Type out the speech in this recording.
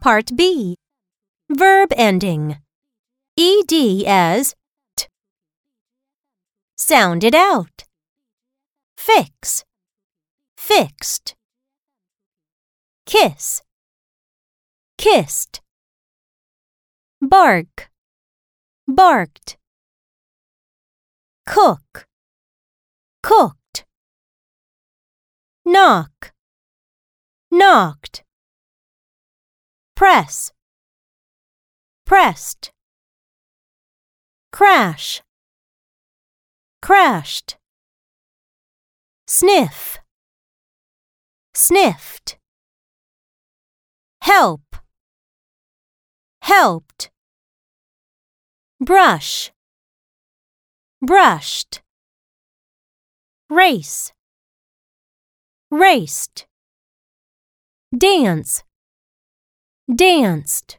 Part B. Verb ending. ed as t. Sound it out. Fix. Fixed. Kiss. Kissed. Bark. Barked. Cook. Cooked. Knock. Knocked. Press. Pressed. Crash. Crashed. Sniff. Sniffed. Help. Helped. Brush. Brushed. Race. Raced. Dance. Danced.